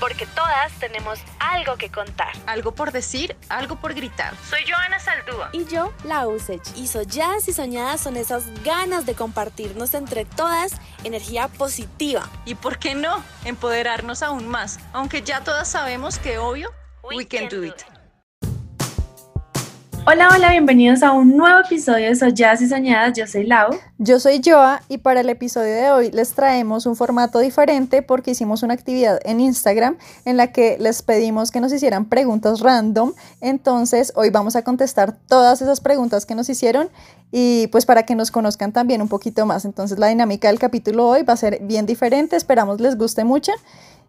Porque todas tenemos algo que contar. Algo por decir, algo por gritar. Soy Joana Saldúa. Y yo, la Usech. Y solladas y soñadas son esas ganas de compartirnos entre todas energía positiva. Y por qué no, empoderarnos aún más. Aunque ya todas sabemos que obvio, we, can, do it. Hola, hola, bienvenidos a un nuevo episodio de Solladas y Soñadas. Yo soy Lau. Yo soy Joa y para el episodio de hoy les traemos un formato diferente porque hicimos una actividad en Instagram en la que les pedimos que nos hicieran preguntas random. Entonces hoy vamos a contestar todas esas preguntas que nos hicieron y pues para que nos conozcan también un poquito más. Entonces la dinámica del capítulo hoy va a ser bien diferente. Esperamos les guste mucho.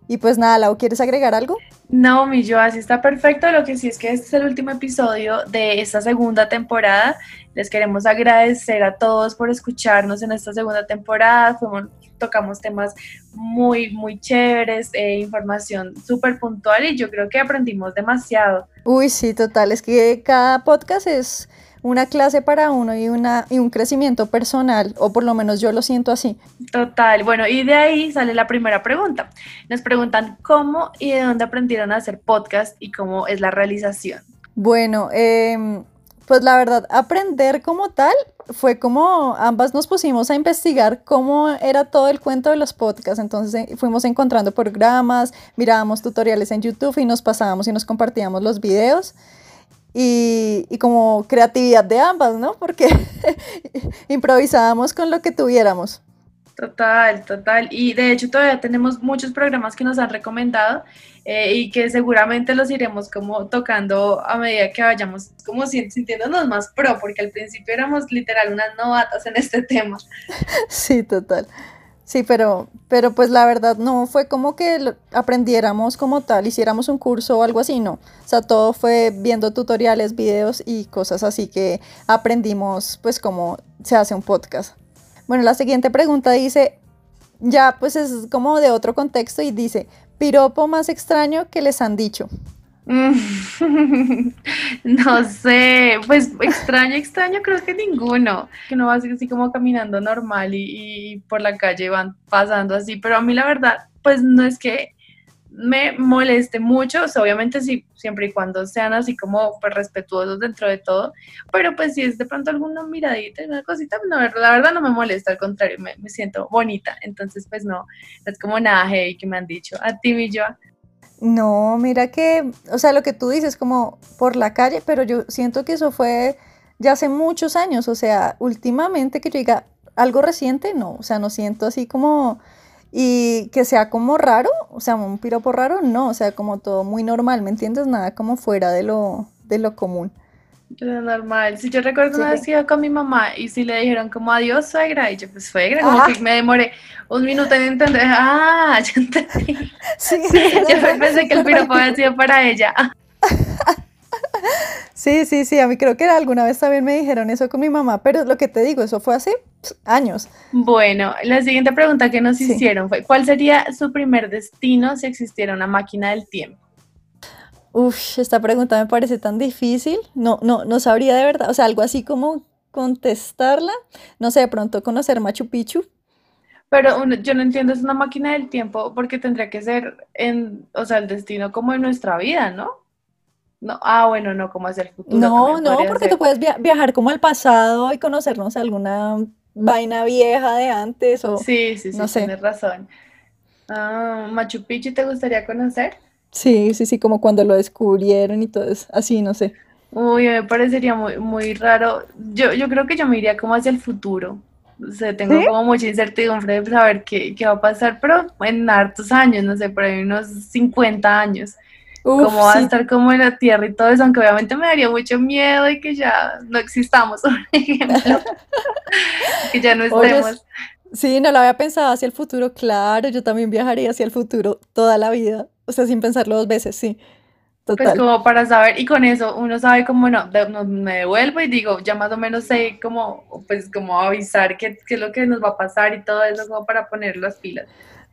Y pues nada, Lau, ¿quieres agregar algo? No, mi yo, así está perfecto. Lo que sí es que este es el último episodio de esta segunda temporada. Les queremos agradecer a todos por escucharnos en esta segunda temporada. Fuimos, tocamos temas muy, muy chéveres, eh, información súper puntual y yo creo que aprendimos demasiado. Uy, sí, total. Es que cada podcast es una clase para uno y, una, y un crecimiento personal, o por lo menos yo lo siento así. Total, bueno, y de ahí sale la primera pregunta. Nos preguntan cómo y de dónde aprendieron a hacer podcast y cómo es la realización. Bueno, em, pues la verdad, aprender como tal fue como ambas nos pusimos a investigar cómo era todo el cuento de los podcasts. Entonces eh, fuimos encontrando programas, mirábamos tutoriales en YouTube y nos pasábamos y nos compartíamos los videos y, como creatividad de ambas, ¿no? Porque improvisábamos con lo que tuviéramos. Total, total. Y de hecho todavía tenemos muchos programas que nos han recomendado eh, y que seguramente los iremos como tocando a medida que vayamos como sintiéndonos más pro, porque al principio éramos literal unas novatas en este tema. Sí, total. Sí, pero, pero pues la verdad no fue como que aprendiéramos como tal, hiciéramos un curso o algo así, no. O sea, todo fue viendo tutoriales, videos y cosas así que aprendimos pues cómo se hace un podcast. Bueno, la siguiente pregunta dice, ya pues es como de otro contexto y dice, piropo más extraño que les han dicho. no sé, pues extraño, extraño, creo que ninguno. Que no va así como caminando normal y, por la calle van pasando así, pero a mí la verdad, pues no es que me moleste mucho, obviamente sí, siempre y cuando sean así como pues, respetuosos dentro de todo, pero pues si es de pronto alguna miradita, una cosita, no, la verdad no me molesta, al contrario, me, siento bonita, entonces pues no, es como nada heavy que me han dicho, a ti y yo. No, mira que, o sea, lo que tú dices como por la calle, pero yo siento que eso fue ya hace muchos años, o sea, últimamente que yo diga algo reciente, no, o sea, no siento así como, y que sea como raro, o sea, un piropo raro, no, o sea, como todo muy normal, ¿me entiendes? Nada como fuera de lo, de lo común. Normal. Si yo recuerdo una vez que iba con mi mamá y si le dijeron como adiós suegra, y yo pues suegra, como que me demoré un minuto en entender, ah, ya entendí. Sí, yo pensé que el piropo había sido para ella. Sí, sí, sí, a mí creo que alguna vez también me dijeron eso con mi mamá, pero lo que te digo, eso fue hace años. Bueno, la siguiente pregunta que nos hicieron fue, ¿cuál sería su primer destino si existiera una máquina del tiempo? Uf, esta pregunta me parece tan difícil. No, no, no sabría de verdad. O sea, algo así como contestarla. No sé, de pronto conocer Machu Picchu. Pero yo no entiendo, es una máquina del tiempo porque tendría que ser en, o sea, el destino como en nuestra vida, ¿no? No, ah, bueno, no, como es el futuro. No, no, porque tú puedes viajar como al pasado y conocernos alguna vaina vieja de antes o Sí, sí, sí, no tienes razón. Ah, Machu Picchu te gustaría conocer? Sí, sí, sí, como cuando lo descubrieron y todo eso, así, no sé. Uy, me parecería muy, muy raro. Yo, yo creo que yo me iría como hacia el futuro. O sea, tengo como mucha incertidumbre de saber qué, qué, va a pasar, pero en hartos años, no sé, por ahí unos 50 años. cómo va a estar como en la Tierra y todo eso, aunque obviamente me daría mucho miedo y que ya no existamos, por ejemplo. que ya no estemos. sí, no lo había pensado hacia el futuro, claro, yo también viajaría hacia el futuro toda la vida. O sea, sin pensarlo dos veces, sí. Pues como para saber, y con eso uno sabe cómo no, me devuelvo y digo, ya más o menos sé cómo, pues como avisar qué, qué, es lo que nos va a pasar y todo eso como para poner las pilas.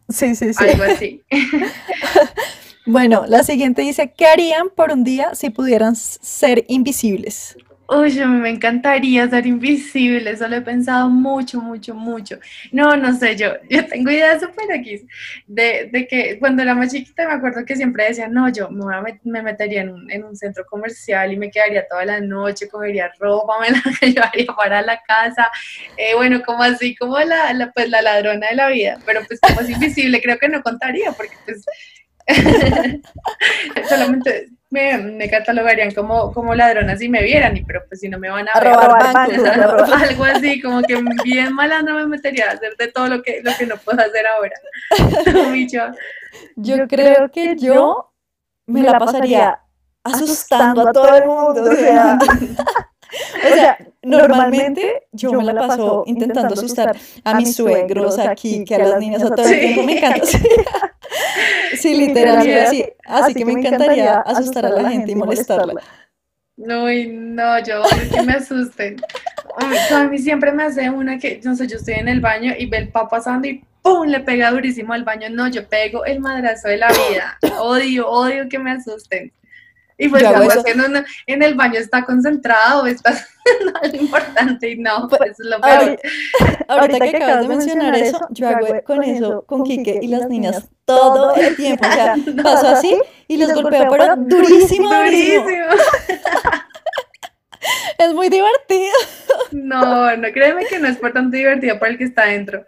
Sí, sí, sí. Algo así. bueno, la siguiente dice, ¿qué harían por un día si pudieran ser invisibles? Uy, me encantaría ser invisible, eso lo he pensado mucho, mucho, mucho. No, no sé, yo, yo tengo ideas súper aquí, de, de, que cuando era más chiquita me acuerdo que siempre decía, no, yo me, me metería en un, en un, centro comercial y me quedaría toda la noche, cogería ropa, me la llevaría para la casa, eh, bueno, como así, como la, la, pues, la ladrona de la vida, pero pues como es invisible, creo que no contaría, porque pues solamente me, catalogarían como, como ladrona si me vieran, y pero pues si no me van a, robar, algo así, como que bien malandro me metería a hacer de todo lo que, lo que no puedo hacer ahora. yo creo que yo me la pasaría asustando a todo el mundo. O sea, o sea, normalmente yo me la paso intentando asustar a mis suegros, aquí, que a las niñas, a todo el tiempo me encanta. Sí, literalmente así. Así que me encantaría asustar a la gente y molestarla. No, no, yo que me asusten. A mí siempre me hace una que, no sé, yo estoy en el baño y ve el papá pasando y ¡pum! le pega durísimo al baño. No, yo pego el madrazo de la vida. Odio, odio que me asusten. Y pues ya pues, en el baño está concentrado, está algo importante y no, pues, pues lo peor. Ahorita, que, acabas de mencionar eso, yo hago con eso, con Quique y las niñas todo el tiempo. O sea, paso así y los golpeo, pero durísimo, durísimo. es muy divertido. No, no, créeme que no es por tanto divertido para el que está adentro.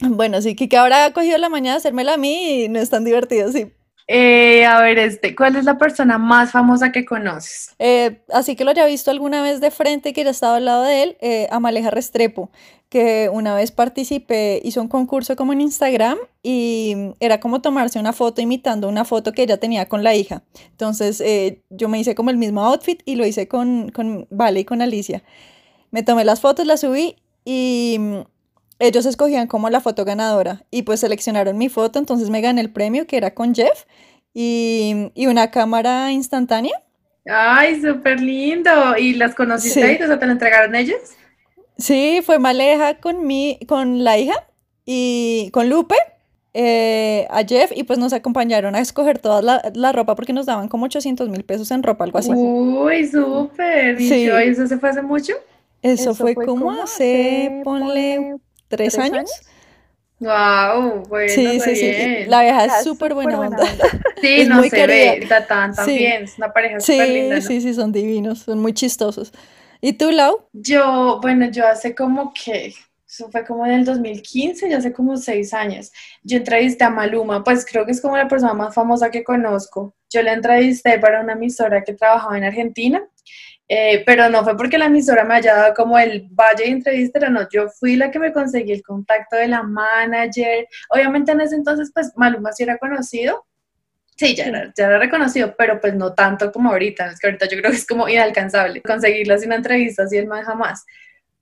Bueno, sí, Kike ahora ha cogido la mañana de hacérmela a mí y no es tan divertido, sí. Eh, a ver, este, ¿cuál es la persona más famosa que conoces? Eh, así que lo haya visto alguna vez de frente que ya estaba al lado de él, eh, Amaleja Restrepo, que una vez participé, hizo un concurso como en Instagram y era como tomarse una foto imitando una foto que ella tenía con la hija. Entonces eh, yo me hice como el mismo outfit y lo hice con, con Vale y con Alicia. Me tomé las fotos, las subí y ellos escogían como la foto ganadora y pues seleccionaron mi foto, entonces me gané el premio que era con Jeff y, una cámara instantánea. Ay, súper lindo. ¿Y las conociste ahí? O sea, ¿te la entregaron ellos? Sí, fue Maleja con, mi, con la hija y con Lupe, eh, a Jeff, y pues nos acompañaron a escoger toda la, ropa porque nos daban como 800 mil pesos en ropa, algo así. Uy, súper. ¿Y eso se fue hace mucho? Eso, fue, como hace, ponle tres años. Wow, bueno, sí, sí, sí. La vieja es súper buena onda. Sí, no se ve, también, es una pareja súper linda. Sí, sí, son divinos, son muy chistosos. ¿Y tú, Lau? Yo, bueno, yo hace como que, eso fue como en el 2015, ya hace como seis años. Yo entrevisté a Maluma, pues creo que es como la persona más famosa que conozco. Yo le entrevisté para una emisora que trabajaba en Argentina eh, pero no fue porque la emisora me haya dado como el valle de entrevista, no, yo fui la que me conseguí el contacto de la manager. Obviamente en ese entonces, pues Maluma sí era conocido. Sí, ya era, ya era reconocido, pero pues no tanto como ahorita. Es que ahorita yo creo que es como inalcanzable conseguirlo sin una entrevista así el más jamás.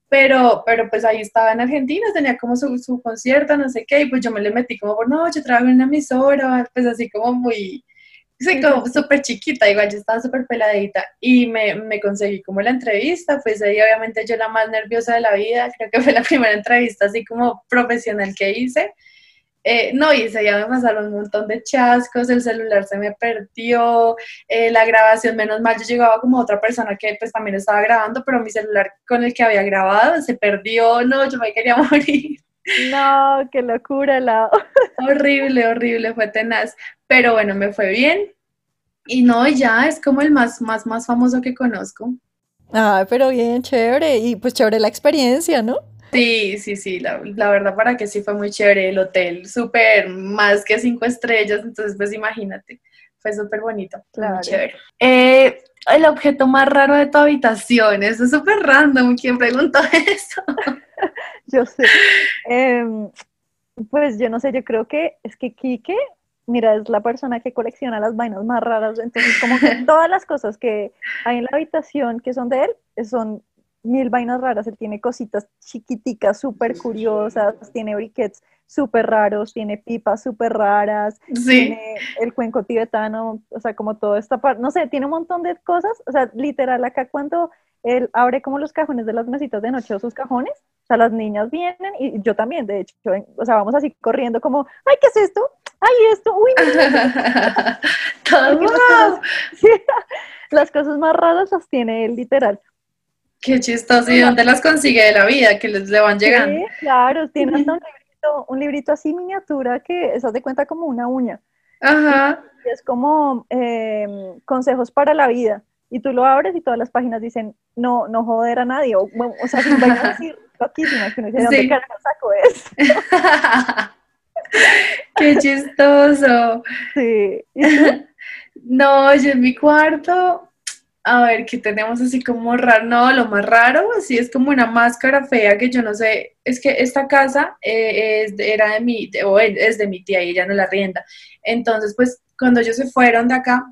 Pero, pero pues ahí estaba en Argentina, tenía como su, su concierto, no sé qué, y pues yo me le metí como por, no, yo trabajo en una emisora, pues así como muy, Sí, como súper chiquita, igual yo estaba súper peladita y me, me, conseguí como la entrevista, pues ahí obviamente yo la más nerviosa de la vida, creo que fue la primera entrevista así como profesional que hice. Eh, no hice, ya me pasaron un montón de chascos, el celular se me perdió, eh, la grabación, menos mal, yo llegaba como otra persona que pues también estaba grabando, pero mi celular con el que había grabado se perdió, no, yo me quería morir. No, qué locura, la. Horrible, horrible, fue tenaz. Pero bueno, me fue bien. Y no, ya es como el más, más, más famoso que conozco. Ah, pero bien, chévere. Y pues chévere la experiencia, ¿no? Sí, sí, sí, la, verdad para que sí fue muy chévere el hotel, súper más que cinco estrellas, entonces pues imagínate, fue súper bonito, claro. chévere. Eh, el objeto más raro de tu habitación, eso es súper random, ¿quién preguntó eso? yo sé. Em, pues yo no sé, yo creo que es que Quique mira, es la persona que colecciona las vainas más raras, entonces como que todas las cosas que hay en la habitación que son de él son mil vainas raras, él tiene cositas chiquiticas, súper curiosas, tiene briquets súper raros, tiene pipas súper raras, tiene el cuenco tibetano, o sea, como toda esta parte, no sé, tiene un montón de cosas, o sea, literal, acá cuando él abre como los cajones de las mesitas de noche o sus cajones, o sea, las niñas vienen y yo también, de hecho, o sea, vamos así corriendo como, ay, ¿qué es esto? Ay, esto, uy. Todo, las cosas más raras las tiene él, literal. Qué chistoso. ¿Y dónde las consigue de la vida? Que les le van llegando. Sí, claro, tiene un librito, un librito así miniatura que se de cuenta como una uña. Ajá. es como em, consejos para la vida. Y tú lo abres y todas las páginas dicen, no, no joder a nadie. O, o sea, sin vainas así loquísimas, que no dice, ¿dónde carajo saco esto? Qué chistoso. Sí. No, yo en mi cuarto, a ver, ¿qué tenemos así como raro? No, lo más raro, así es como una máscara fea que yo no sé, es que esta casa eh, era de mi, o es de mi tía y ella no la rienda. Entonces, pues cuando ellos se fueron de acá,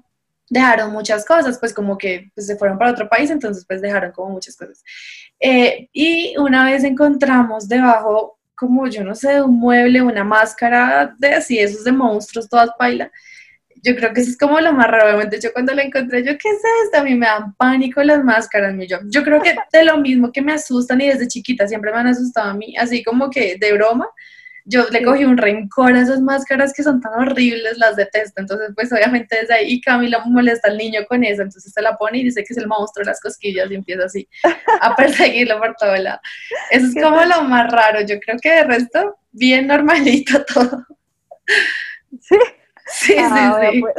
dejaron muchas cosas, pues como que pues, se fueron para otro país, entonces pues dejaron como muchas cosas. Eh, y una vez encontramos debajo, como yo no sé, un mueble, una máscara de así, esos de monstruos, todas bailan yo creo que eso es como lo más raro. Obviamente, yo cuando la encontré, yo, ¿qué es esto? A mí me dan pánico las máscaras. Yo, yo creo que de lo mismo que me asustan y desde chiquita siempre me han asustado a mí, así como que de broma. Yo le cogí un rencor a esas máscaras que son tan horribles, las detesto. Entonces, pues obviamente desde ahí Camila molesta al niño con eso. Entonces se la pone y dice que es el monstruo de las cosquillas y empieza así a perseguirlo por todo lado. Eso es como lo más raro. Yo creo que de resto, bien normalito todo. Sí. Sí, sí, ah, sí. Pues.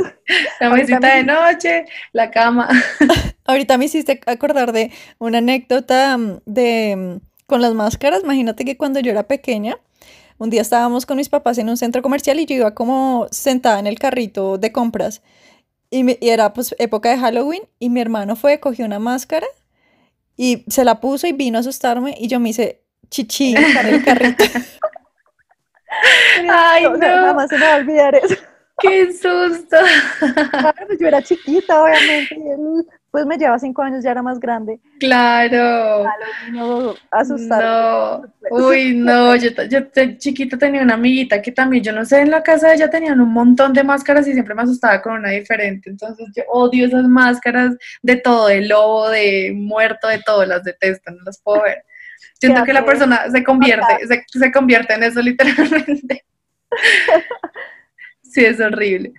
La mesita de noche, la cama. Ahorita me hiciste acordar de una anécdota mm, de mm, con las máscaras. Imagínate que cuando yo era pequeña, un día estábamos con mis papás en un centro comercial y yo iba como sentada en el carrito de compras. Y, era pues época de Halloween y mi hermano fue, cogió una máscara y se la puso y vino a asustarme y yo me hice chichi en el carrito. Ay, no. Nada más se me va a olvidar eso. ¡Qué susto! Claro, pues yo era chiquita, obviamente, y él pues me lleva cinco años, ya era más grande. Claro. No, asustar. No. Uy, no, yo, yo chiquita tenía una amiguita que también, yo no sé, en la casa de ella tenían un montón de máscaras y siempre me asustaba con una diferente. Entonces yo odio esas máscaras de todo, de lobo, de muerto, de todo, las detesto, no las puedo ver. Siento que la persona se convierte, se, se convierte en eso literalmente. Sí, es horrible.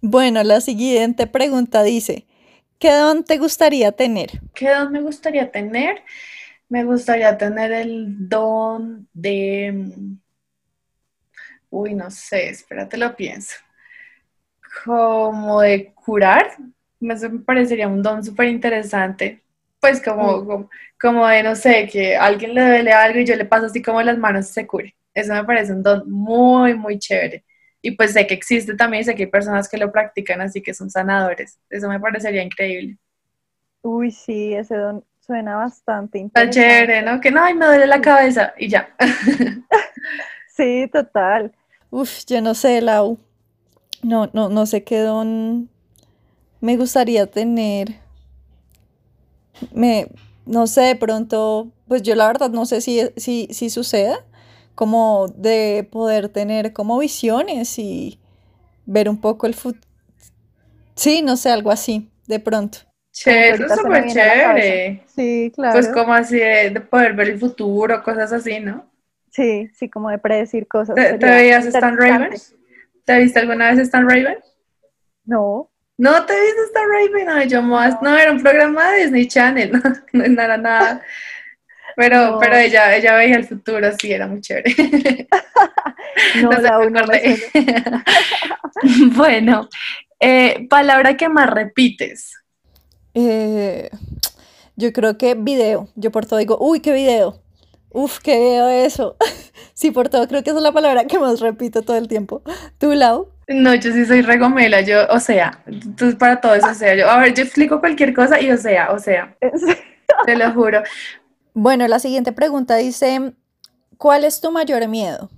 Bueno, la siguiente pregunta dice, ¿qué don te gustaría tener? ¿Qué don me gustaría tener? Me gustaría tener el don de... Uy, no sé, espérate, lo pienso. Como de curar, me parecería un don súper interesante. Pues como, mm. como, como, de, no sé, que alguien le duele algo y yo le paso así como las manos y se cure. Eso me parece un don muy, muy chévere. Y pues sé que existe también, sé que hay personas que lo practican, así que son sanadores. Eso me parecería increíble. Uy, sí, ese don suena bastante interesante. Está chévere, ¿no? Que no, ay, me duele la cabeza y ya. sí, total. Uf, yo no sé, Lau. No, no, no sé qué don me gustaría tener. Me, no sé, de pronto, pues yo la verdad no sé si, si, si suceda, como de poder tener como visiones y ver un poco el futuro. Sí, no sé, algo así, de pronto. Chévere, súper chévere. Sí, claro. Pues como así de, poder ver el futuro, cosas así, ¿no? Sí, sí, como de predecir cosas. ¿Te, veías Stan Raven? ¿Te viste alguna vez Stan Raven? No. ¿No te viste Stan Raven? No, yo más, no, era un programa de Disney Channel, no, no era nada pero, pero ella, ella veía el futuro, sí, era muy chévere. no, no, no bueno, eh, palabra que más repites. Eh, yo creo que video. Yo por todo digo, uy, qué video. Uf, qué video eso. sí, por todo creo que esa es la palabra que más repito todo el tiempo. ¿Tú, Lau? No, yo sí soy regomela, yo, o sea, tú para todo eso, o sea, yo, a ver, yo explico cualquier cosa y o sea, o sea, te lo juro. Bueno, la siguiente pregunta dice, ¿cuál es tu mayor miedo?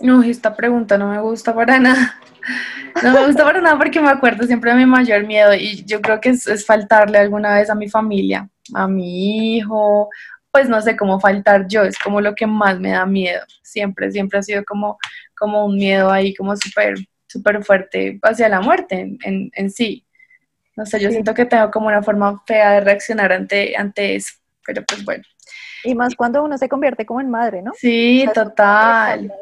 No, esta pregunta no me gusta para nada. No me gusta para nada porque me acuerdo siempre de mi mayor miedo y yo creo que es, faltarle alguna vez a mi familia. a mi hijo, pues no sé cómo faltar yo, es como lo que más me da miedo, siempre, siempre ha sido como, como un miedo ahí como súper, súper fuerte hacia la muerte en, en, sí. No sé, yo siento que tengo como una forma fea de reaccionar ante, ante eso, pero pues bueno. Y más cuando uno se convierte como en madre, ¿no? Sí, total.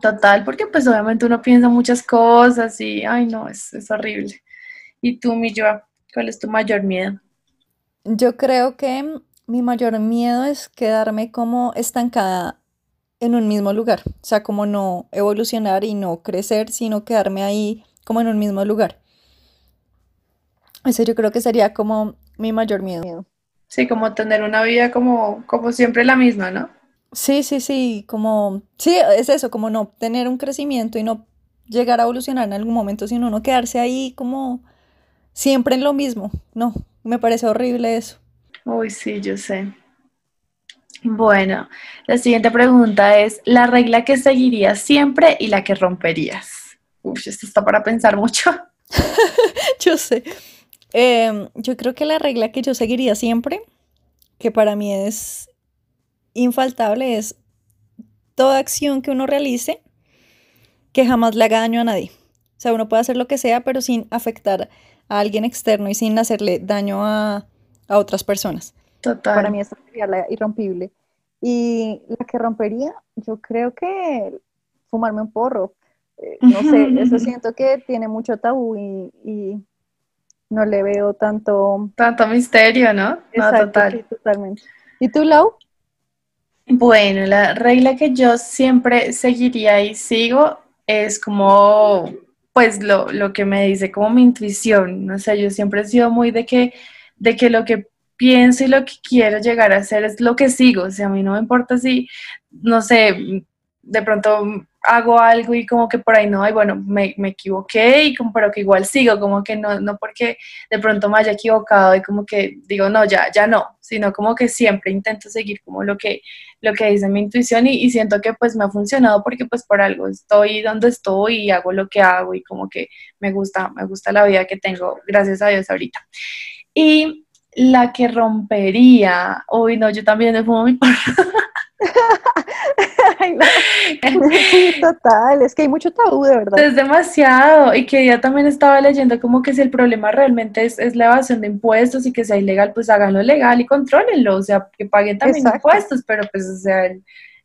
Total, porque pues obviamente uno piensa muchas cosas y, ay no, es, es horrible. ¿Y tú, mi Joa, cuál es tu mayor miedo? Yo creo que mi mayor miedo es quedarme como estancada en un mismo lugar, o sea, como no evolucionar y no crecer, sino quedarme ahí como en un mismo lugar. Eso yo creo que sería como mi mayor miedo. Sí, como tener una vida como, como siempre la misma, ¿no? Sí, sí, sí, como, sí, es eso, como no tener un crecimiento y no llegar a evolucionar en algún momento, sino no quedarse ahí como siempre en lo mismo. No, me parece horrible eso. Uy, sí, yo sé. Bueno, la siguiente pregunta es, ¿la regla que seguirías siempre y la que romperías? Uy, esto está para pensar mucho. yo sé. Em, yo creo que la regla que yo seguiría siempre, que para mí es infaltable, es toda acción que uno realice que jamás le haga daño a nadie. O sea, uno puede hacer lo que sea, pero sin afectar a alguien externo y sin hacerle daño a, a otras personas. Total. Para mí esa sería la irrompible. Y la que rompería, yo creo que fumarme un porro. Eh, no sé, eso siento que tiene mucho tabú y, no le veo tanto... Tanto misterio, ¿no? Exacto, total. totalmente. ¿Y tú, Lau? Bueno, la regla que yo siempre seguiría y sigo es como, pues, lo, lo que me dice como mi intuición. O sea, yo siempre he sido muy de que de que lo que pienso y lo que quiero llegar a hacer es lo que sigo. O sea, a mí no me importa si, no sé, de pronto hago algo y como que por ahí no, y bueno, me, me equivoqué y como, pero que igual sigo, como que no, no porque de pronto me haya equivocado y como que digo, no, ya, ya no, sino como que siempre intento seguir como lo que, lo que dice mi intuición y, siento que pues me ha funcionado porque pues por algo estoy donde estoy y hago lo que hago y como que me gusta, me gusta la vida que tengo, gracias a Dios ahorita. Y la que rompería, uy, no, yo también me fumo mi porro. Sí, total, es que hay mucho tabú, de verdad. Es demasiado, y que ya también estaba leyendo como que si el problema realmente es, la evasión de impuestos y que sea ilegal, pues háganlo legal y contrólenlo, o sea, que paguen también impuestos, pero pues, o sea,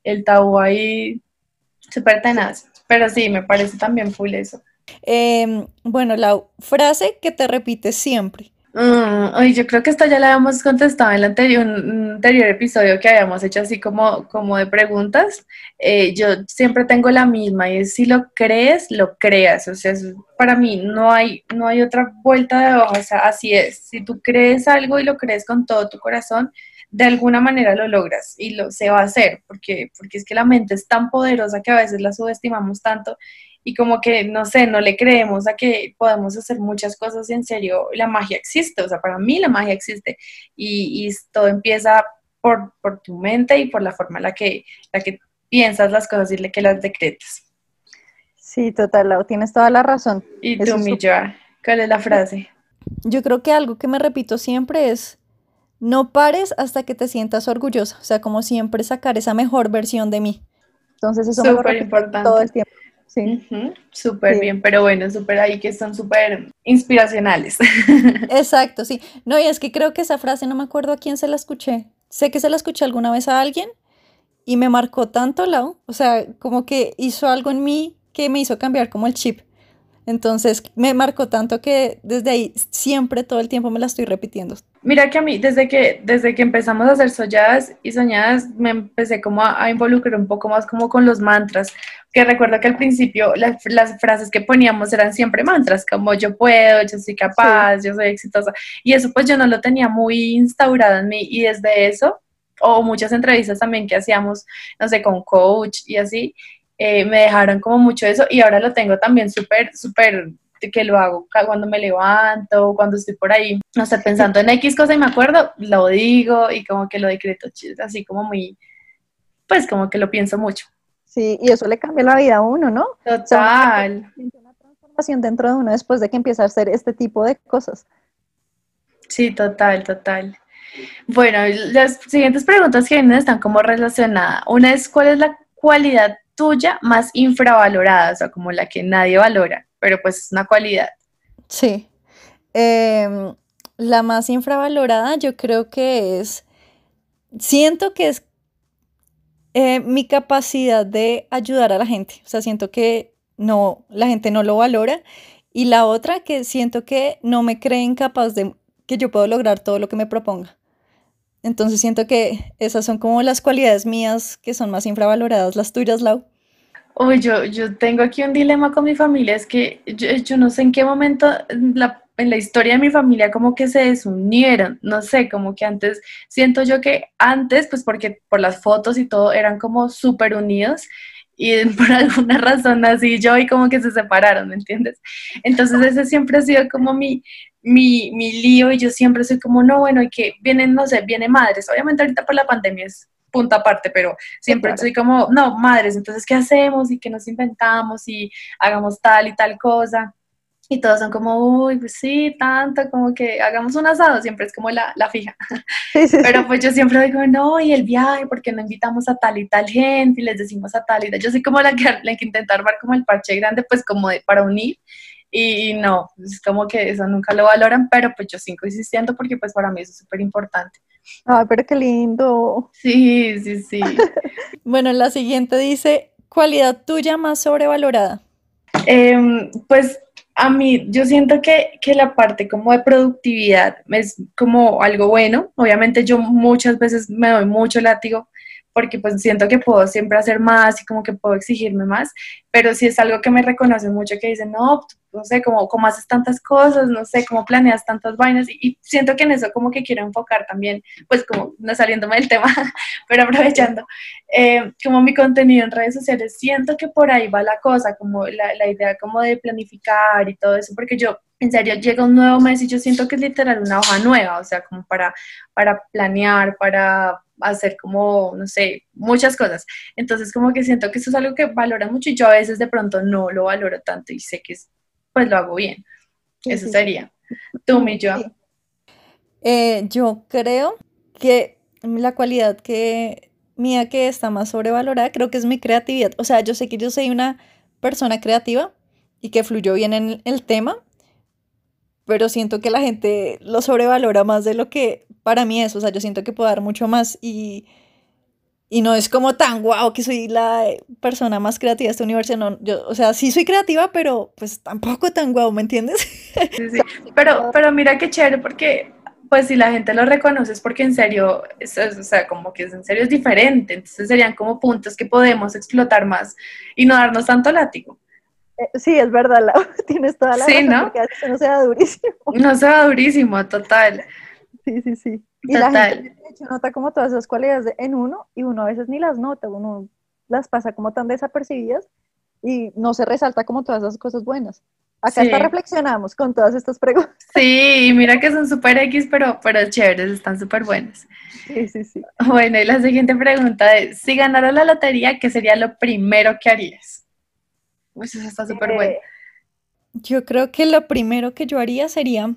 el, tabú ahí súper tenaz. Pero sí, me parece también full eso. Em, bueno, la frase que te repites siempre. Mm, yo creo que esta ya la habíamos contestado en el anterior, un anterior episodio que habíamos hecho así como, como de preguntas. Eh, yo siempre tengo la misma y es si lo crees, lo creas. O sea, para mí no hay, no hay otra vuelta de hoja. O sea, así es. Si tú crees algo y lo crees con todo tu corazón, de alguna manera lo logras y lo se va a hacer, porque, porque es que la mente es tan poderosa que a veces la subestimamos tanto y como que, no sé, no le creemos a que podemos hacer muchas cosas y en serio la magia existe, o sea, para mí la magia existe y, y todo empieza por, por, tu mente y por la forma en la que, la que piensas las cosas y la que las decretas. Sí, total, Lau, tienes toda la razón. ¿Y tú, mi ¿Cuál es la frase? Yo creo que algo que me repito siempre es, no pares hasta que te sientas orgullosa, o sea, como siempre sacar esa mejor versión de mí. Entonces eso me lo importante. todo el tiempo. Sí. súper bien, pero bueno, súper ahí que son súper inspiracionales. Exacto, sí. No, y es que creo que esa frase no me acuerdo a quién se la escuché. Sé que se la escuché alguna vez a alguien y me marcó tanto, Lau. O sea, como que hizo algo en mí que me hizo cambiar como el chip. Entonces me marcó tanto que desde ahí siempre todo el tiempo me la estoy repitiendo. Mira que a mí, desde que, desde que empezamos a hacer solladas y soñadas, me empecé como a, involucrar un poco más como con los mantras, que recuerdo que al principio las, frases que poníamos eran siempre mantras, como yo puedo, yo soy capaz, yo soy exitosa, y eso pues yo no lo tenía muy instaurado en mí, y desde eso, o muchas entrevistas también que hacíamos, no sé, con coach y así, eh, me dejaron como mucho eso, y ahora lo tengo también súper, súper que lo hago cuando me levanto, cuando estoy por ahí, no sé, pensando en X cosa y me acuerdo, lo digo y como que lo decreto así como muy, pues como que lo pienso mucho. Sí, y eso le cambia la vida a uno, ¿no? Total. una transformación dentro de uno después de que empieza a hacer este tipo de cosas. Sí, total, total. Bueno, las siguientes preguntas que vienen están como relacionadas. Una es, ¿cuál es la cualidad tuya más infravalorada? O sea, como la que nadie valora, pero pues es una cualidad. Sí. Em, la más infravalorada yo creo que es, siento que es eh, mi capacidad de ayudar a la gente. O sea, siento que no, la gente no lo valora. Y la otra que siento que no me creen capaz de que yo puedo lograr todo lo que me proponga. Entonces siento que esas son como las cualidades mías que son más infravaloradas, las tuyas, Lau. Uy, yo, yo tengo aquí un dilema con mi familia, es que yo, yo no sé en qué momento la en la historia de mi familia como que se desunieron, no sé, como que antes, siento yo que antes, pues porque por las fotos y todo eran como súper unidos y por alguna razón así yo y como que se separaron, ¿me entiendes? Entonces ese siempre ha sido como mi, mi, mi lío y yo siempre soy como, no, bueno, y que vienen, no sé, viene madres, obviamente ahorita por la pandemia es punta aparte, pero siempre soy como, no, madres, entonces, ¿qué hacemos? ¿Y qué nos inventamos? Y hagamos tal y tal cosa. Y todos son como, uy, pues sí, tanto, como que hagamos un asado, siempre es como la, la fija. Pero pues yo siempre digo, no, y el viaje, porque no invitamos a tal y tal gente y les decimos a tal y tal. Yo soy como la que, la que intenta armar como el parche grande, pues como de, para unir. Y no, es como que eso nunca lo valoran, pero pues yo sigo insistiendo porque pues para mí eso es súper importante. Ay, pero qué lindo. Sí, sí, sí. bueno, la siguiente dice, cualidad tuya más sobrevalorada. Eh, pues a mí, yo siento que, que, la parte como de productividad es como algo bueno. Obviamente yo muchas veces me doy mucho látigo porque pues siento que puedo siempre hacer más y como que puedo exigirme más, pero si es algo que me reconocen mucho, que dicen, no, no sé, como, como haces tantas cosas, no sé, cómo planeas tantas vainas, y, siento que en eso como que quiero enfocar también, pues como no saliéndome del tema, pero aprovechando, eh, como mi contenido en redes sociales, siento que por ahí va la cosa, como la, la idea como de planificar y todo eso, porque yo en serio, llega un nuevo mes y yo siento que es literal una hoja nueva, o sea, como para, para planear, para hacer como, no sé, muchas cosas. Entonces, como que siento que eso es algo que valora mucho y yo a veces de pronto no lo valoro tanto y sé que pues lo hago bien. eso sería. Tú, mi yo. Eh, yo creo que la cualidad que mía que está más sobrevalorada creo que es mi creatividad. O sea, yo sé que yo soy una persona creativa y que fluyó bien en el tema, pero siento que la gente lo sobrevalora más de lo que para mí es, o sea, yo siento que puedo dar mucho más y, y no es como tan guau que soy la persona más creativa de este universo, no, yo, o sea, sí soy creativa, pero pues tampoco tan guau, ¿me entiendes? Sí, sí, pero, pero mira qué chévere porque pues si la gente lo reconoce es porque en serio, o sea, como que en serio es diferente, entonces serían como puntos que podemos explotar más y no darnos tanto látigo. Eh, sí, es verdad, tienes toda la sí, razón, ¿no? porque no se da durísimo. No se da durísimo, total. Sí, sí, sí. Y total. la gente de hecho, nota como todas esas cualidades en uno y uno a veces ni las nota, uno las pasa como tan desapercibidas y no se resalta como todas esas cosas buenas. Acá sí. reflexionamos con todas estas preguntas. Sí, mira que son súper X, pero, pero chéveres, están súper buenas. Sí, sí, sí. Bueno, y la siguiente pregunta es, si ganara la lotería, ¿qué sería lo primero que harías? Pues eso está súper bueno. Eh, yo creo que lo primero que yo haría sería,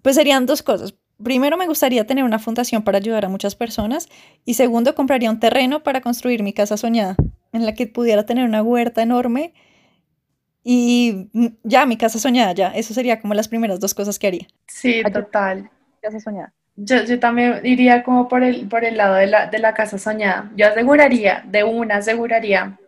pues serían dos cosas. Primero, me gustaría tener una fundación para ayudar a muchas personas. Y segundo, compraría un terreno para construir mi casa soñada, en la que pudiera tener una huerta enorme. Y ya, mi casa soñada, ya. Eso sería como las primeras dos cosas que haría. Sí, total. Casa soñada. Yo, yo, también iría como por el, por el lado de la, de la casa soñada. Yo aseguraría, de una aseguraría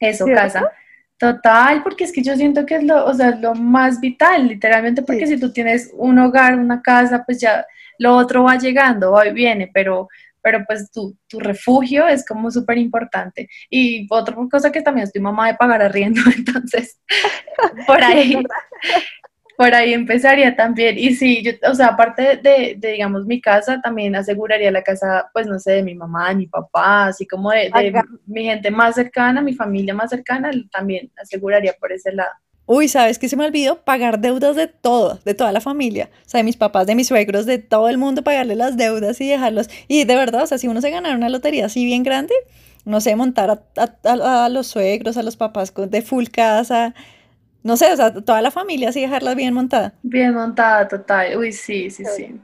eso, casa. Total, porque es que yo siento que es lo, o sea, lo más vital, literalmente, porque si tú tienes un hogar, una casa, pues ya lo otro va llegando, va y viene, pero, pero pues tu, tu refugio es como súper importante. Y otra cosa que también estoy mamá de pagar arriendo, entonces, por ahí, por ahí empezaría también. Y sí, yo, o sea, aparte de, de, digamos, mi casa, también aseguraría la casa, pues, no sé, de mi mamá, de mi papá, así como de, de mi gente más cercana, mi familia más cercana, también aseguraría por ese lado. Uy, ¿sabes qué se me olvidó? Pagar deudas de todo, de toda la familia. O sea, de mis papás, de mis suegros, de todo el mundo, pagarle las deudas y dejarlos. Y de verdad, o sea, si uno se ganara una lotería así bien grande, no sé, montar a, a, a los suegros, a los papás de full casa, no sé, o sea, toda la familia así dejarla bien montada. Bien montada, total. Uy, sí, sí, sí.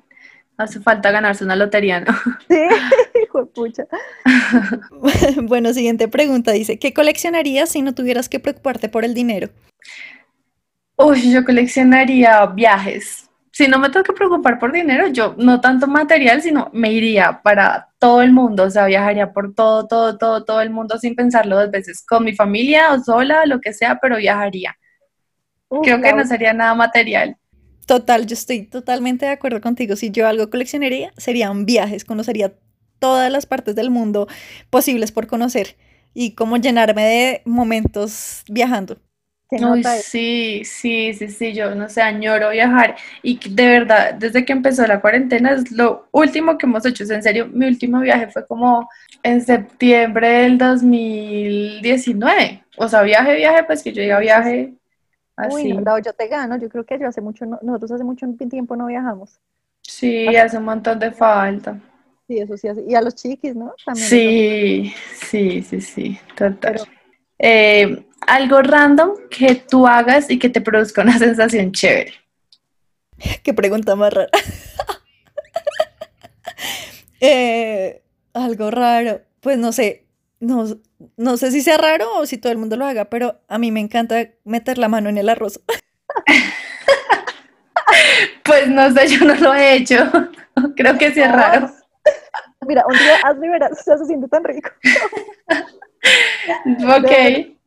Hace falta ganarse una lotería, ¿no? Sí, hijo de pucha. bueno, siguiente pregunta. Dice, ¿qué coleccionarías si no tuvieras que preocuparte por el dinero? Uy, yo coleccionaría viajes. Si no me tengo que preocupar por dinero, yo no tanto material, sino me iría para todo el mundo, o sea, viajaría por todo, todo, todo, todo el mundo sin pensarlo dos veces, con mi familia o sola, lo que sea, pero viajaría. Creo que no sería nada material. Total, yo estoy totalmente de acuerdo contigo. Si yo algo coleccionaría, serían viajes, conocería todas las partes del mundo posibles por conocer y como llenarme de momentos viajando. Uy, sí, sí, sí, sí, yo no sé, añoro viajar y de verdad, desde que empezó la cuarentena es lo último que hemos hecho, en serio, mi último viaje fue como en septiembre del 2019, o sea, viaje, viaje, pues que yo iba a viaje así. Uy, no, yo te gano, yo creo que yo hace mucho, nosotros hace mucho tiempo no viajamos. Sí, hace un montón de falta. Sí, eso sí, y a los chiquis, ¿no? También sí, sí, sí, sí, total. Eh, algo random que tú hagas y que te produzca una sensación chévere. Qué pregunta más rara. Eh, algo raro. Pues no sé, no, no sé si sea raro o si todo el mundo lo haga, pero a mí me encanta meter la mano en el arroz. pues no sé, yo no lo he hecho. Creo que sí es raro. Mira, un día hazlo y verás, se siente tan rico. ok.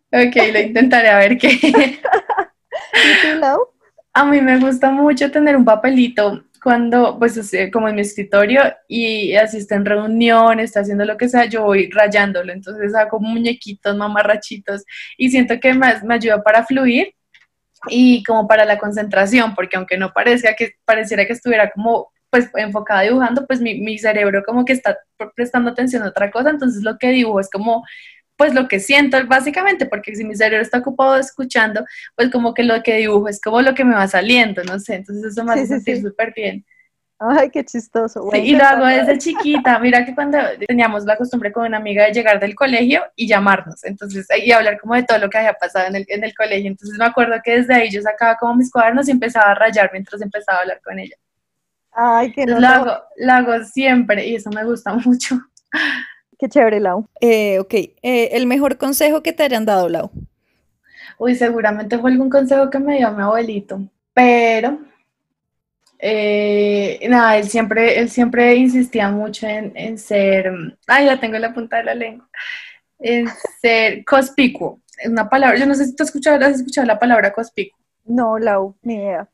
Ok, lo intentaré a ver qué. ¿Y tú, A mí me gusta mucho tener un papelito cuando, pues, como en mi escritorio y asisto en reunión, está haciendo lo que sea, yo voy rayándolo. Entonces hago muñequitos, mamarrachitos y siento que me, me ayuda para fluir y como para la concentración, porque aunque no parezca que pareciera que estuviera como pues enfocada dibujando, pues mi, mi cerebro como que está prestando atención a otra cosa, entonces lo que dibujo es como pues lo que siento básicamente, porque si mi cerebro está ocupado escuchando, pues como que lo que dibujo es como lo que me va saliendo, no sé, entonces eso me hace sentir súper bien. Ay, qué chistoso. Sí, y lo hago desde chiquita. Mira que cuando teníamos la costumbre con una amiga de llegar del colegio y llamarnos, entonces, y hablar como de todo lo que había pasado en el, en el colegio. Entonces me acuerdo que desde ahí yo sacaba como mis cuadernos y empezaba a rayar mientras empezaba a hablar con ella. Ay, qué lo hago, lo hago siempre y eso me gusta mucho. Qué chévere, Lau. Eh, ok, eh, el mejor consejo que te hayan dado, Lau. Uy, seguramente fue algún consejo que me dio mi abuelito, pero eh, nada, él siempre, él siempre insistía mucho en, ser, ay, ya tengo la punta de la lengua, en ser conspicuo. Es una palabra, yo no sé si tú has escuchado, has escuchado la palabra conspicuo. No, Lau, ni idea.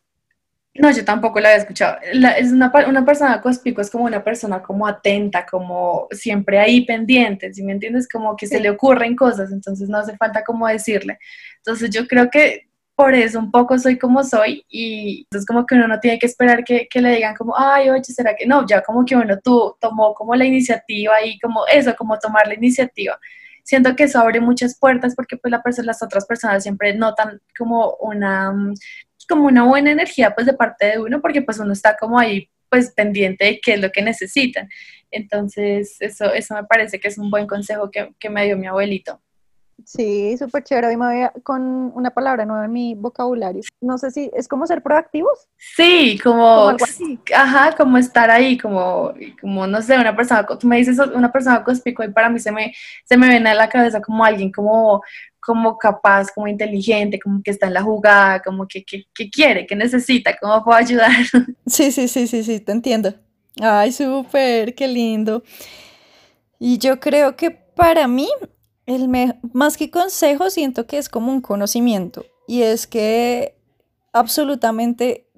No, yo tampoco la había escuchado. es una, una persona cospico, es como una persona como atenta, como siempre ahí pendiente, si me entiendes? Como que se le ocurren cosas, entonces no hace falta como decirle. Entonces yo creo que por eso un poco soy como soy y entonces como que uno no tiene que esperar que, que le digan como, ay, oye, ¿será que no? Ya como que uno tú tomó como la iniciativa y como eso, como tomar la iniciativa. Siento que eso abre muchas puertas porque pues la persona, las otras personas siempre notan como una como una buena energía pues de parte de uno porque pues uno está como ahí pues pendiente de qué es lo que necesitan. Entonces eso, eso me parece que es un buen consejo que, que me dio mi abuelito. Sí, súper chévere. Hoy me voy con una palabra nueva en mi vocabulario. No sé si es como ser proactivos. Sí, como, ajá, como estar ahí, como, como no sé, una persona, tú me dices una persona conspicua y para mí se me, se me viene a la cabeza como alguien como, como capaz, como inteligente, como que está en la jugada, como que, que, que quiere, que necesita, cómo puedo ayudar. Sí, sí, sí, sí, sí, te entiendo. Ay, súper, qué lindo. Y yo creo que para mí el más que consejo, siento que es como un conocimiento. Y es que absolutamente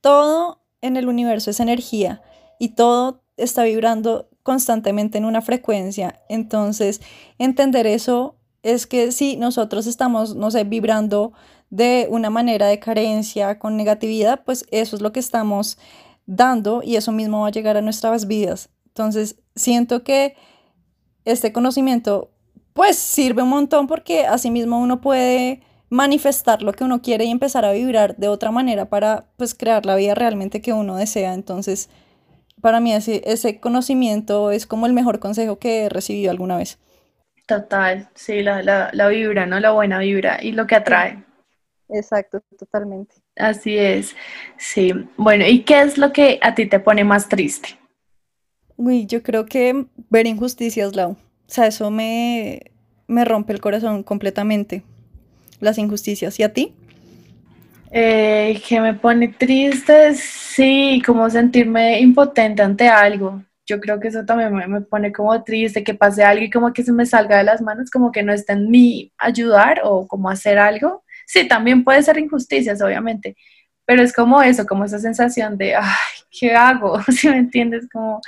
todo en el universo es energía y todo está vibrando constantemente en una frecuencia. Entonces, entender eso es que si nosotros estamos, no sé, vibrando de una manera de carencia, con negatividad, pues eso es lo que estamos dando y eso mismo va a llegar a nuestras vidas. Entonces, siento que este conocimiento pues sirve un montón porque así mismo uno puede manifestar lo que uno quiere y empezar a vibrar de otra manera para pues crear la vida realmente que uno desea. Entonces, para mí ese, ese conocimiento es como el mejor consejo que he recibido alguna vez. Total, sí, la, la, la vibra, ¿no? La buena vibra y lo que atrae. Exacto, totalmente. Así es, sí. Bueno, ¿y qué es lo que a ti te pone más triste? Uy, yo creo que ver injusticias, Lau. O sea, eso me, me rompe el corazón completamente. Las injusticias. ¿Y a ti? Eh, que me pone triste, sí, como sentirme impotente ante algo. Yo creo que eso también me, me, pone como triste, que pase algo y como que se me salga de las manos, como que no está en mí ayudar o como hacer algo. Sí, también puede ser injusticias, obviamente, pero es como eso, como esa sensación de, ay, ¿qué hago? Si me entiendes? Como,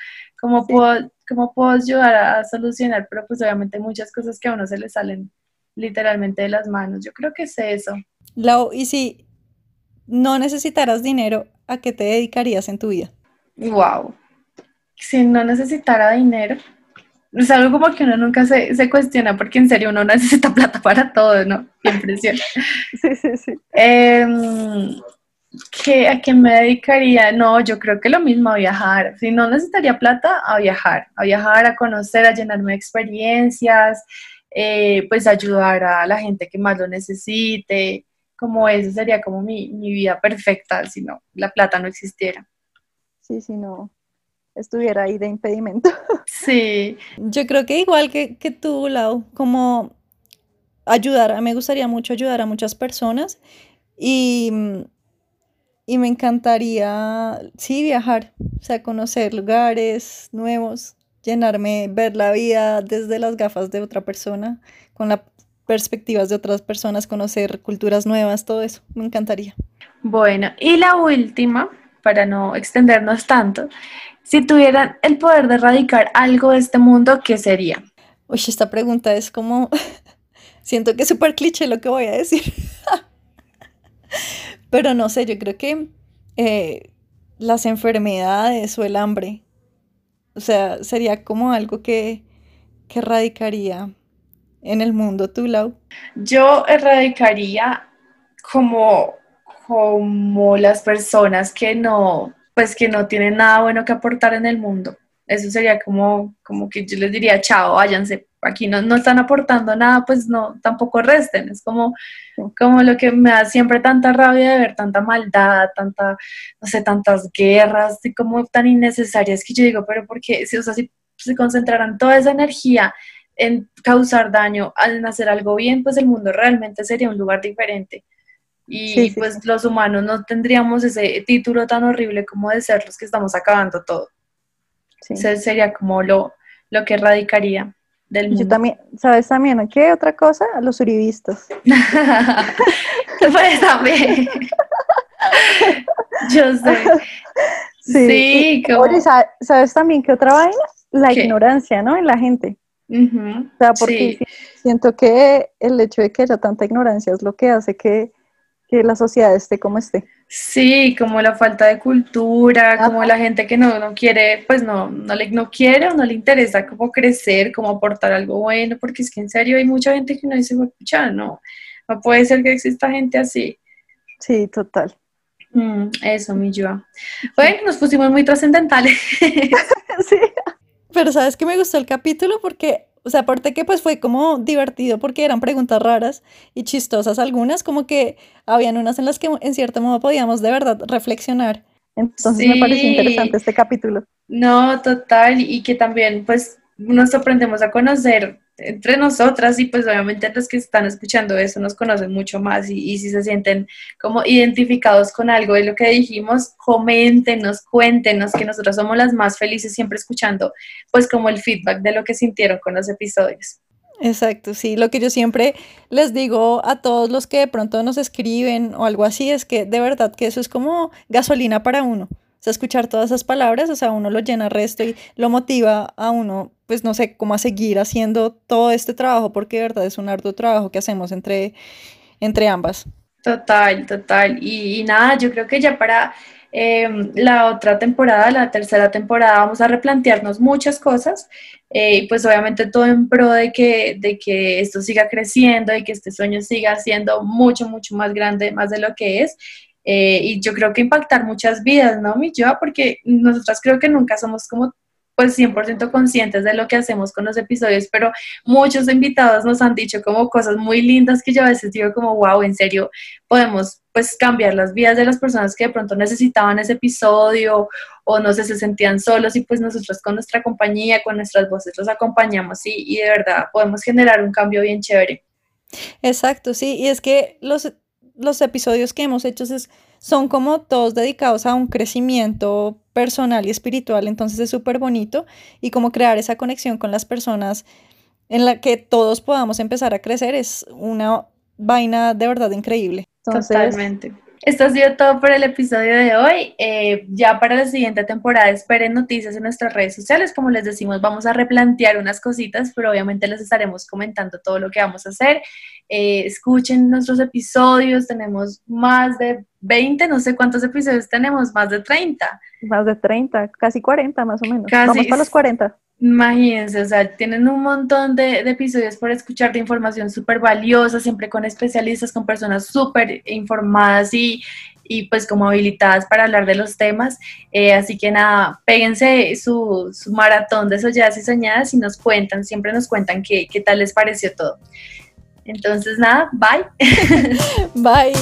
¿cómo, puedo, ¿Cómo puedo ayudar a, solucionar? Pero pues obviamente muchas cosas que a uno se le salen literalmente de las manos. Yo creo que es eso. Lau, y si no necesitaras dinero, ¿a qué te dedicarías en tu vida? Wow. Si no necesitara dinero, es algo como que uno nunca se, se, cuestiona porque en serio uno necesita plata para todo, ¿no? Qué impresión. Sí, sí, sí. Eh, ¿qué, ¿A qué me dedicaría? No, yo creo que lo mismo a viajar. Si no necesitaría plata, a viajar. A viajar, a conocer, a llenarme de experiencias, eh, pues ayudar a la gente que más lo necesite. Como eso sería como mi, mi vida perfecta si no, la plata no existiera. Sí, sí, no, estuviera ahí de impedimento. Sí. Yo creo que igual que, que tú, Lau, como ayudar, me gustaría mucho ayudar a muchas personas y, y me encantaría, sí, viajar, o sea, conocer lugares nuevos, llenarme, ver la vida desde las gafas de otra persona, con las perspectivas de otras personas, conocer culturas nuevas, todo eso, me encantaría. Bueno, y la última, para no extendernos tanto, si tuvieran el poder de erradicar algo de este mundo, ¿qué sería? Uy, esta pregunta es como, siento que es súper cliché lo que voy a decir. Pero no sé, yo creo que eh, las enfermedades o el hambre, o sea, sería como algo que, que erradicaría en el mundo, tú, Lau. Yo erradicaría como, como las personas que no pues que no tienen nada bueno que aportar en el mundo. Eso sería como, como que yo les diría, chao, váyanse, aquí no, no están aportando nada, pues no, tampoco resten. Es como, como lo que me da siempre tanta rabia de ver tanta maldad, tanta, no sé, tantas guerras, y como tan innecesarias que yo digo, pero porque si, o sea, si se concentraran toda esa energía en causar daño, en hacer algo bien, pues el mundo realmente sería un lugar diferente y pues los humanos no tendríamos ese título tan horrible como de ser los que estamos acabando todo. Ese sería como lo, lo que radicaría del mundo. Yo también, ¿sabes también qué otra cosa? Los uribistas. pues también. Yo sé. Sí, como... ¿sabes también qué otra vaina? La ignorancia, ¿no? En la gente. O sea, porque siento que el hecho de que haya tanta ignorancia es lo que hace que que la sociedad esté como esté. Sí, como la falta de cultura, como la gente que no, no quiere, pues no, no, le, no quiere o no le interesa como crecer, como aportar algo bueno, porque es que en serio hay mucha gente que no dice, escucha, no, no puede ser que exista gente así. Sí, total. Mm, eso, mi yo. Bueno, nos pusimos muy trascendentales. sí. Pero sabes que me gustó el capítulo porque o sea, aparte que pues fue como divertido porque eran preguntas raras y chistosas algunas, como que habían unas en las que en cierto modo podíamos de verdad reflexionar. Entonces me pareció interesante este capítulo. No, total, y que también pues nos aprendemos a conocer entre nosotras y pues obviamente los que están escuchando eso nos conocen mucho más y, si se sienten como identificados con algo de lo que dijimos, coméntenos, cuéntenos que nosotros somos las más felices siempre escuchando pues como el feedback de lo que sintieron con los episodios. Exacto, sí, lo que yo siempre les digo a todos los que de pronto nos escriben o algo así es que de verdad que eso es como gasolina para uno. Sea, escuchar todas esas palabras, o sea, uno lo llena resto y lo motiva a uno, pues no sé, cómo a seguir haciendo todo este trabajo, porque de verdad es un arduo trabajo que hacemos entre, entre ambas. Total, total. Y, nada, yo creo que ya para em, la otra temporada, la tercera temporada, vamos a replantearnos muchas cosas. Eh, y pues obviamente todo en pro de que, de que esto siga creciendo y que este sueño siga siendo mucho, mucho más grande, más de lo que es. Eh, y yo creo que impactar muchas vidas, ¿no, mi yo? Porque nosotras creo que nunca somos como, pues 100% conscientes de lo que hacemos con los episodios, pero muchos invitados nos han dicho como cosas muy lindas que yo a veces digo como, wow, en serio, podemos pues cambiar las vidas de las personas que de pronto necesitaban ese episodio o no sé, se sentían solos y pues nosotros con nuestra compañía, con nuestras voces los acompañamos y, y de verdad podemos generar un cambio bien chévere. Exacto, sí, y es que los, los episodios que hemos hecho es, son como todos dedicados a un crecimiento personal y espiritual, entonces es súper bonito y como crear esa conexión con las personas en la que todos podamos empezar a crecer es una vaina de verdad increíble. Totalmente. Esto ha sido todo por el episodio de hoy. Eh, ya para la siguiente temporada esperen noticias en nuestras redes sociales. Como les decimos, vamos a replantear unas cositas, pero obviamente les estaremos comentando todo lo que vamos a hacer. Eh, escuchen nuestros episodios. Tenemos más de 20, no sé cuántos episodios tenemos, más de 30. Más de 30, casi 40 más o menos. vamos para los 40. Imagínense, o sea, tienen un montón de, episodios por escuchar de información súper valiosa, siempre con especialistas, con personas súper informadas y, y, pues como habilitadas para hablar de los temas. Eh, así que nada, péguense su, su maratón de soñadas y soñadas y nos cuentan, siempre nos cuentan qué, qué tal les pareció todo. Entonces nada, bye. bye.